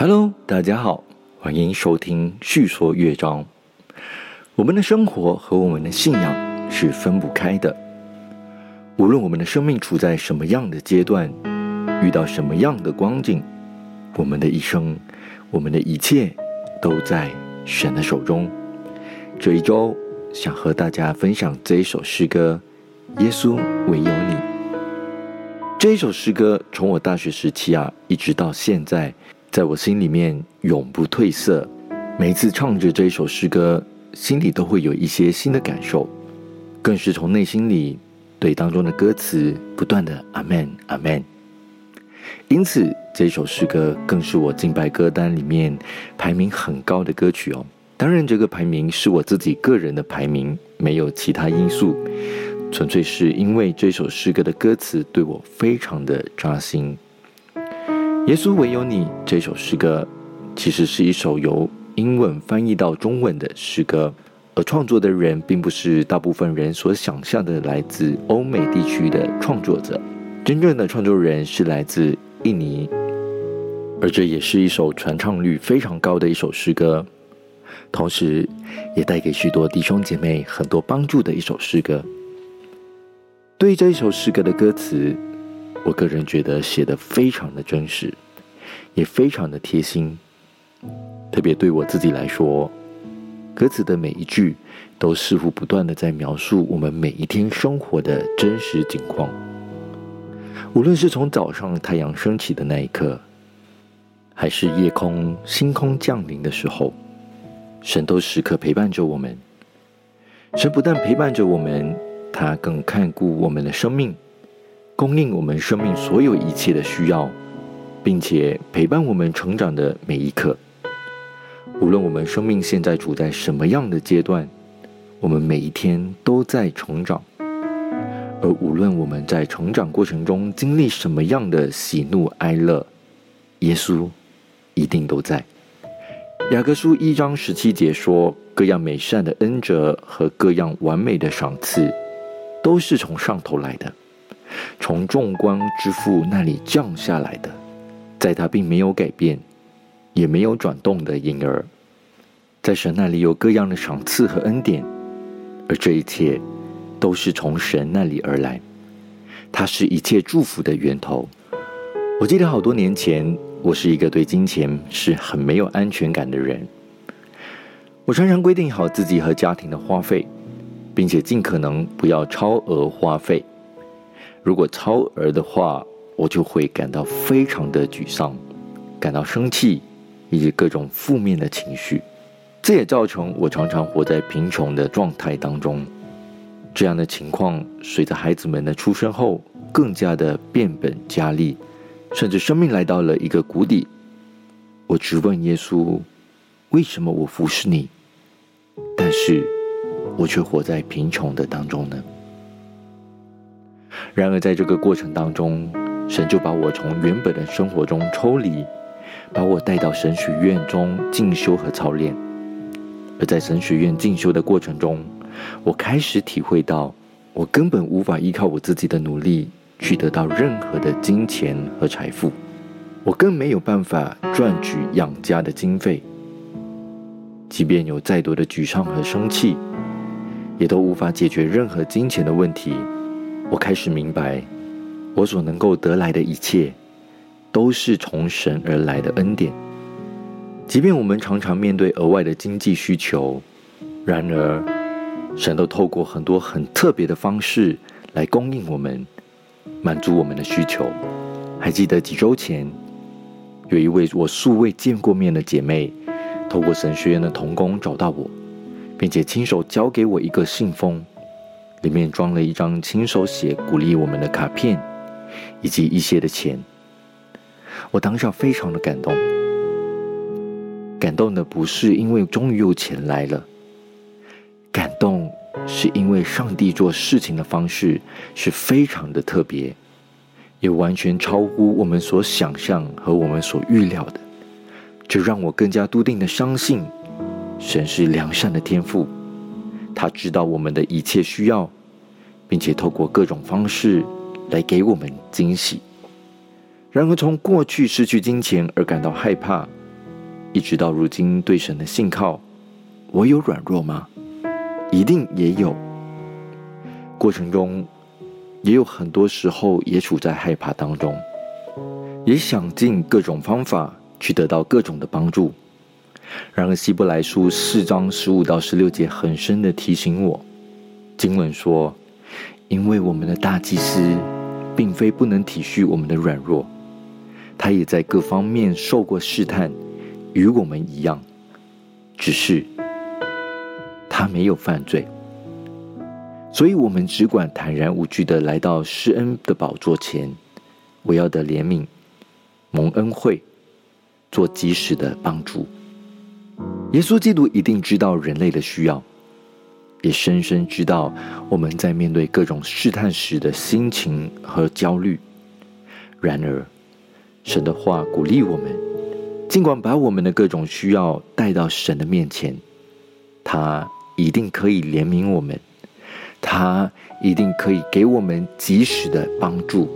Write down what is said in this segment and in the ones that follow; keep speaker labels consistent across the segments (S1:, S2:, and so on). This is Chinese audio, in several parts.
S1: Hello，大家好，欢迎收听《叙说乐章》。我们的生活和我们的信仰是分不开的。无论我们的生命处在什么样的阶段，遇到什么样的光景，我们的一生，我们的一切，都在神的手中。这一周，想和大家分享这一首诗歌《耶稣唯有你》。这一首诗歌从我大学时期啊，一直到现在，在我心里面永不褪色。每次唱着这一首诗歌，心里都会有一些新的感受，更是从内心里对当中的歌词不断的阿门阿门。因此，这首诗歌更是我敬拜歌单里面排名很高的歌曲哦。当然，这个排名是我自己个人的排名，没有其他因素。纯粹是因为这首诗歌的歌词对我非常的扎心。耶稣唯有你这首诗歌，其实是一首由英文翻译到中文的诗歌，而创作的人并不是大部分人所想象的来自欧美地区的创作者，真正的创作人是来自印尼，而这也是一首传唱率非常高的一首诗歌，同时也带给许多弟兄姐妹很多帮助的一首诗歌。对于这一首诗歌的歌词，我个人觉得写的非常的真实，也非常的贴心。特别对我自己来说，歌词的每一句都似乎不断的在描述我们每一天生活的真实景况。无论是从早上太阳升起的那一刻，还是夜空星空降临的时候，神都时刻陪伴着我们。神不但陪伴着我们。他更看顾我们的生命，供应我们生命所有一切的需要，并且陪伴我们成长的每一刻。无论我们生命现在处在什么样的阶段，我们每一天都在成长。而无论我们在成长过程中经历什么样的喜怒哀乐，耶稣一定都在。雅各书一章十七节说：“各样美善的恩泽和各样完美的赏赐。”都是从上头来的，从众光之父那里降下来的，在他并没有改变，也没有转动的婴儿，在神那里有各样的赏赐和恩典，而这一切都是从神那里而来，他是一切祝福的源头。我记得好多年前，我是一个对金钱是很没有安全感的人，我常常规定好自己和家庭的花费。并且尽可能不要超额花费。如果超额的话，我就会感到非常的沮丧，感到生气，以及各种负面的情绪。这也造成我常常活在贫穷的状态当中。这样的情况随着孩子们的出生后，更加的变本加厉，甚至生命来到了一个谷底。我直问耶稣：为什么我服侍你？但是。我却活在贫穷的当中呢。然而，在这个过程当中，神就把我从原本的生活中抽离，把我带到神学院中进修和操练。而在神学院进修的过程中，我开始体会到，我根本无法依靠我自己的努力去得到任何的金钱和财富，我更没有办法赚取养家的经费。即便有再多的沮丧和生气。也都无法解决任何金钱的问题。我开始明白，我所能够得来的一切，都是从神而来的恩典。即便我们常常面对额外的经济需求，然而，神都透过很多很特别的方式来供应我们，满足我们的需求。还记得几周前，有一位我素未见过面的姐妹，透过神学院的童工找到我。并且亲手交给我一个信封，里面装了一张亲手写鼓励我们的卡片，以及一些的钱。我当下非常的感动，感动的不是因为终于有钱来了，感动是因为上帝做事情的方式是非常的特别，也完全超乎我们所想象和我们所预料的，这让我更加笃定的相信。神是良善的天赋，他知道我们的一切需要，并且透过各种方式来给我们惊喜。然而，从过去失去金钱而感到害怕，一直到如今对神的信靠，我有软弱吗？一定也有。过程中也有很多时候也处在害怕当中，也想尽各种方法去得到各种的帮助。然而希伯来书四章十五到十六节很深的提醒我，经文说：“因为我们的大祭司，并非不能体恤我们的软弱，他也在各方面受过试探，与我们一样，只是他没有犯罪。所以，我们只管坦然无惧的来到施恩的宝座前，我要的怜悯，蒙恩惠，做及时的帮助。”耶稣基督一定知道人类的需要，也深深知道我们在面对各种试探时的心情和焦虑。然而，神的话鼓励我们，尽管把我们的各种需要带到神的面前，他一定可以怜悯我们，他一定可以给我们及时的帮助。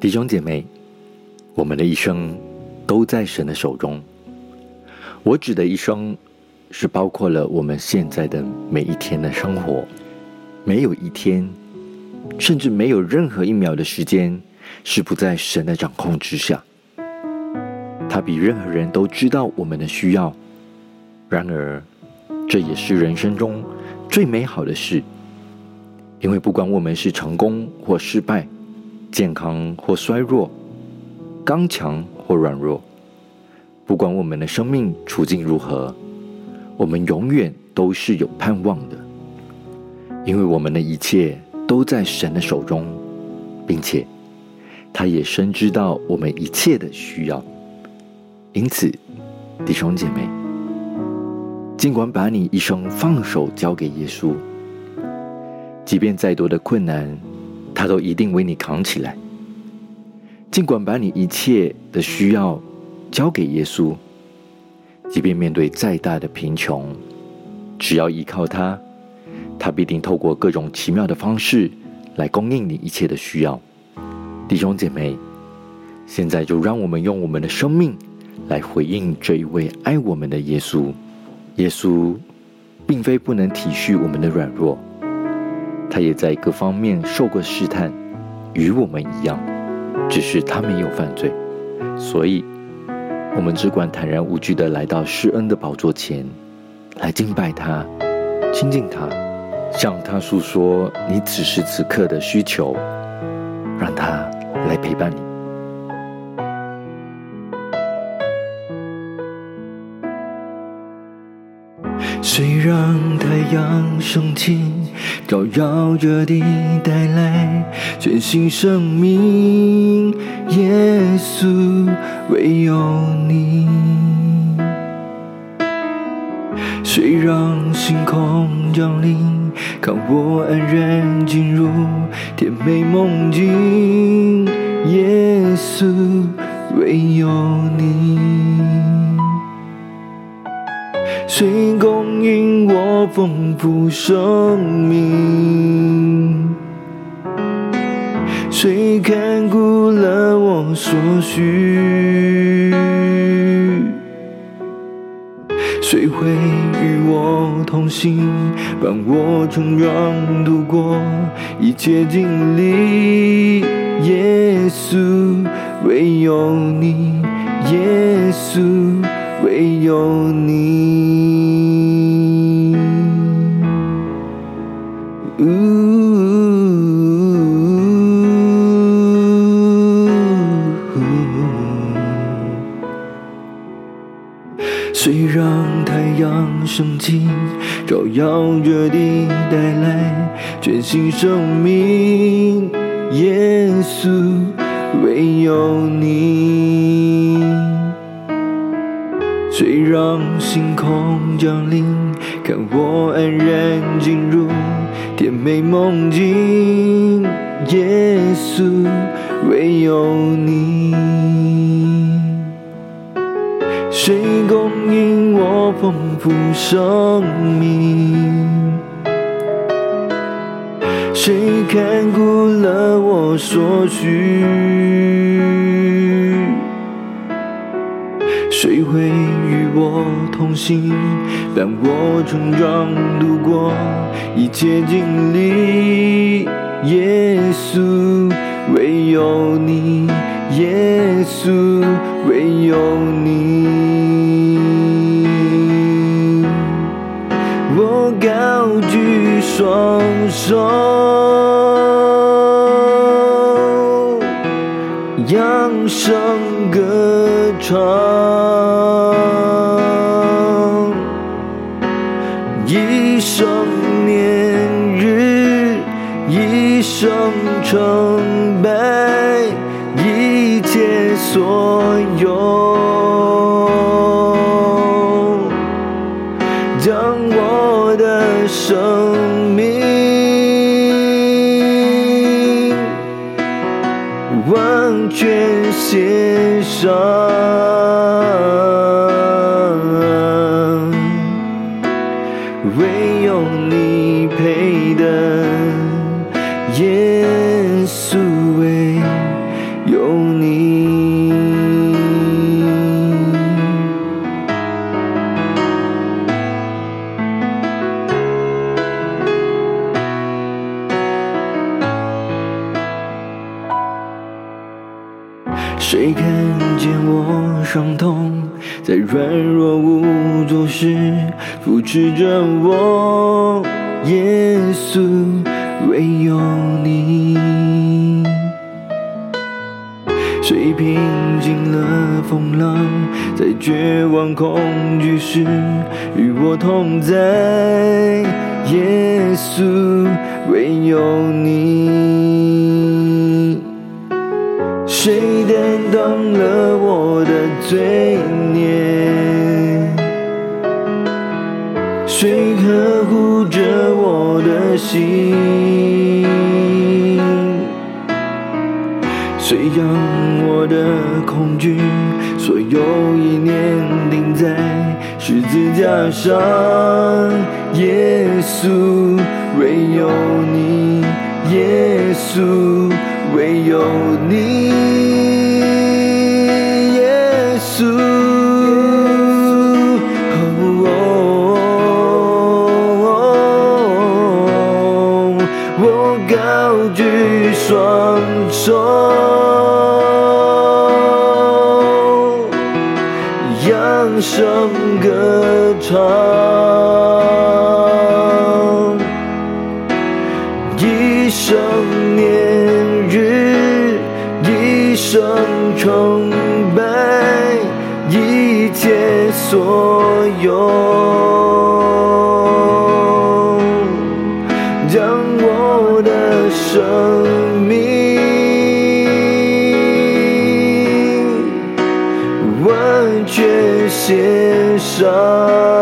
S1: 弟兄姐妹，我们的一生都在神的手中。我指的一生，是包括了我们现在的每一天的生活，没有一天，甚至没有任何一秒的时间，是不在神的掌控之下。他比任何人都知道我们的需要，然而，这也是人生中最美好的事，因为不管我们是成功或失败，健康或衰弱，刚强或软弱。不管我们的生命处境如何，我们永远都是有盼望的，因为我们的一切都在神的手中，并且他也深知道我们一切的需要。因此，弟兄姐妹，尽管把你一生放手交给耶稣，即便再多的困难，他都一定为你扛起来。尽管把你一切的需要。交给耶稣，即便面对再大的贫穷，只要依靠他，他必定透过各种奇妙的方式来供应你一切的需要。弟兄姐妹，现在就让我们用我们的生命来回应这一位爱我们的耶稣。耶稣并非不能体恤我们的软弱，他也在各方面受过试探，与我们一样，只是他没有犯罪，所以。我们只管坦然无惧的来到施恩的宝座前，来敬拜他，亲近他，向他诉说你此时此刻的需求，让他来陪伴你。
S2: 谁让太阳升起，照耀着地，带来全新生命？耶稣，唯有你。谁让星空降临，看我安然进入甜美梦境？耶稣，唯有你。谁供应我丰富生命？谁看顾了我所需？谁会与我同行，伴我成长度过一切经历？耶稣，唯有你，耶稣。唯有你，照耀着地，带来全新生命？耶稣，唯有你。谁让星空降临，看我安然进入甜美梦境？耶稣，唯有你。谁供应我丰富生命？谁看顾了我所需？谁会与我同行，伴我成长度过一切经历？耶稣，唯有你，耶稣，唯有你。我高举双手，扬声歌唱，一生年日，一生成生命完全献上，谁看见我伤痛，在软弱无助时扶持着我？耶稣，唯有你。谁平静了风浪，在绝望恐惧时与我同在？耶稣，唯有你。谁担当了我的罪孽？谁呵护着我的心？谁让我的恐惧所有意念钉在十字架上？耶稣，唯有你，耶稣，唯有你，耶稣。我高举双手，生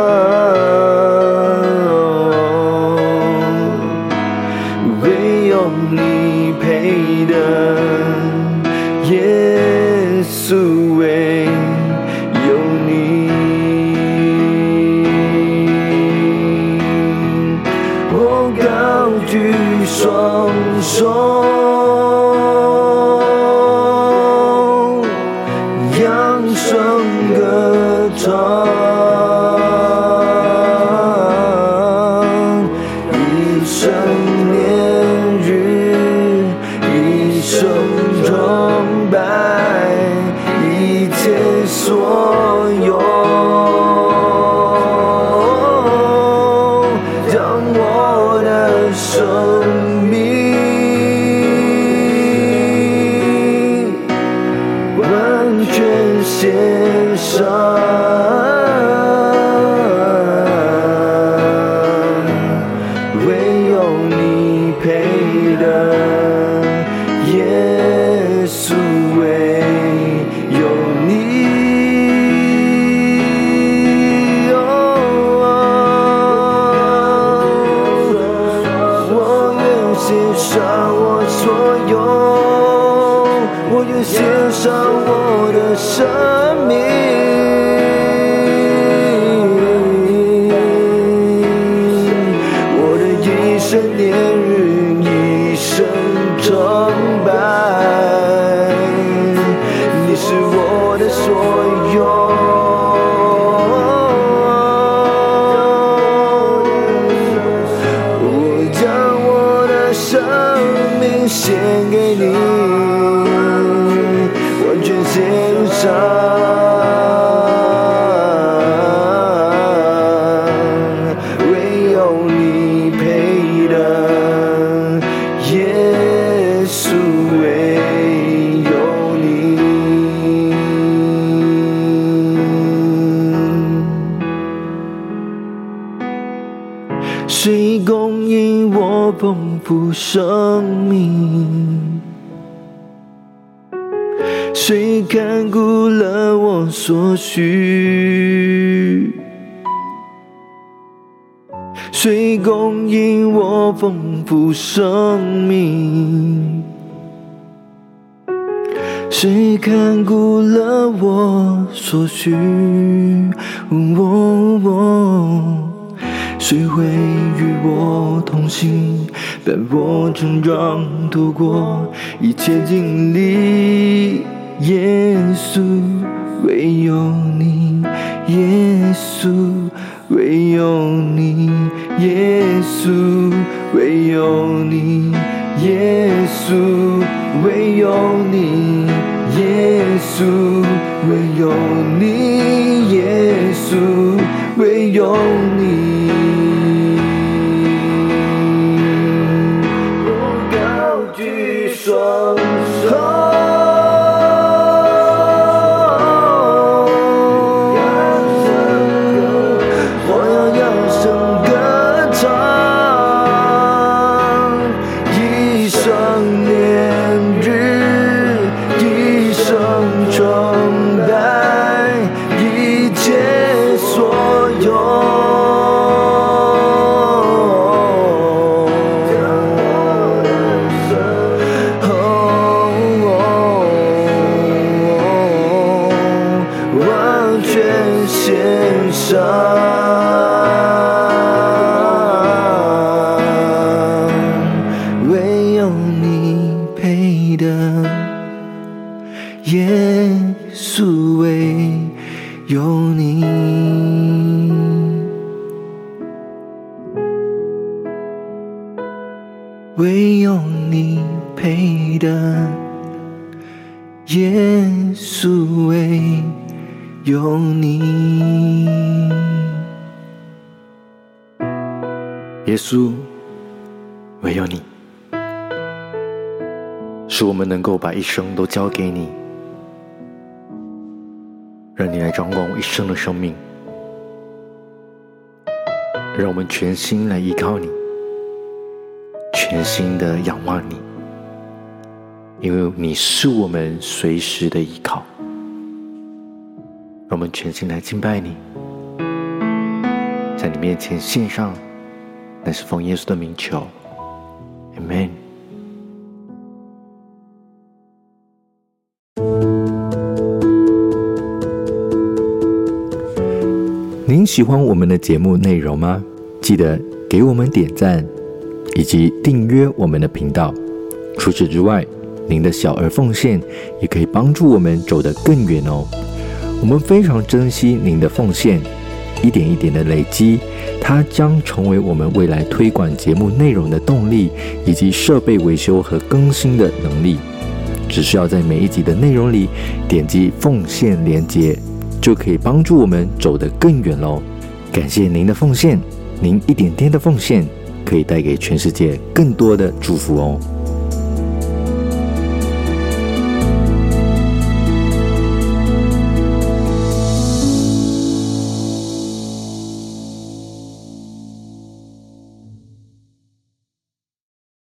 S2: 生命献给你完全献上。丰富生命？谁看顾了我所需？谁供应我丰富生命？谁看顾了我所需？哦哦谁会与我同行，伴我成长，度过一切经历？耶稣，唯有你，耶稣，唯有你，耶稣，唯有你，耶稣，唯有你，耶稣，唯有你，耶稣，唯有唯有你配得，耶稣唯有你。耶稣，唯有你，
S1: 使我们能够把一生都交给你，让你来掌管我一生的生命，让我们全心来依靠你，全心的仰望你，因为你是我们随时的依靠。让我们全心来敬拜你，在你面前献上。乃是奉耶稣的名求，Amen。您喜欢我们的节目内容吗？记得给我们点赞，以及订阅我们的频道。除此之外，您的小额奉献也可以帮助我们走得更远哦。我们非常珍惜您的奉献，一点一点的累积。它将成为我们未来推广节目内容的动力，以及设备维修和更新的能力。只需要在每一集的内容里点击奉献连接，就可以帮助我们走得更远喽。感谢您的奉献，您一点点的奉献可以带给全世界更多的祝福哦。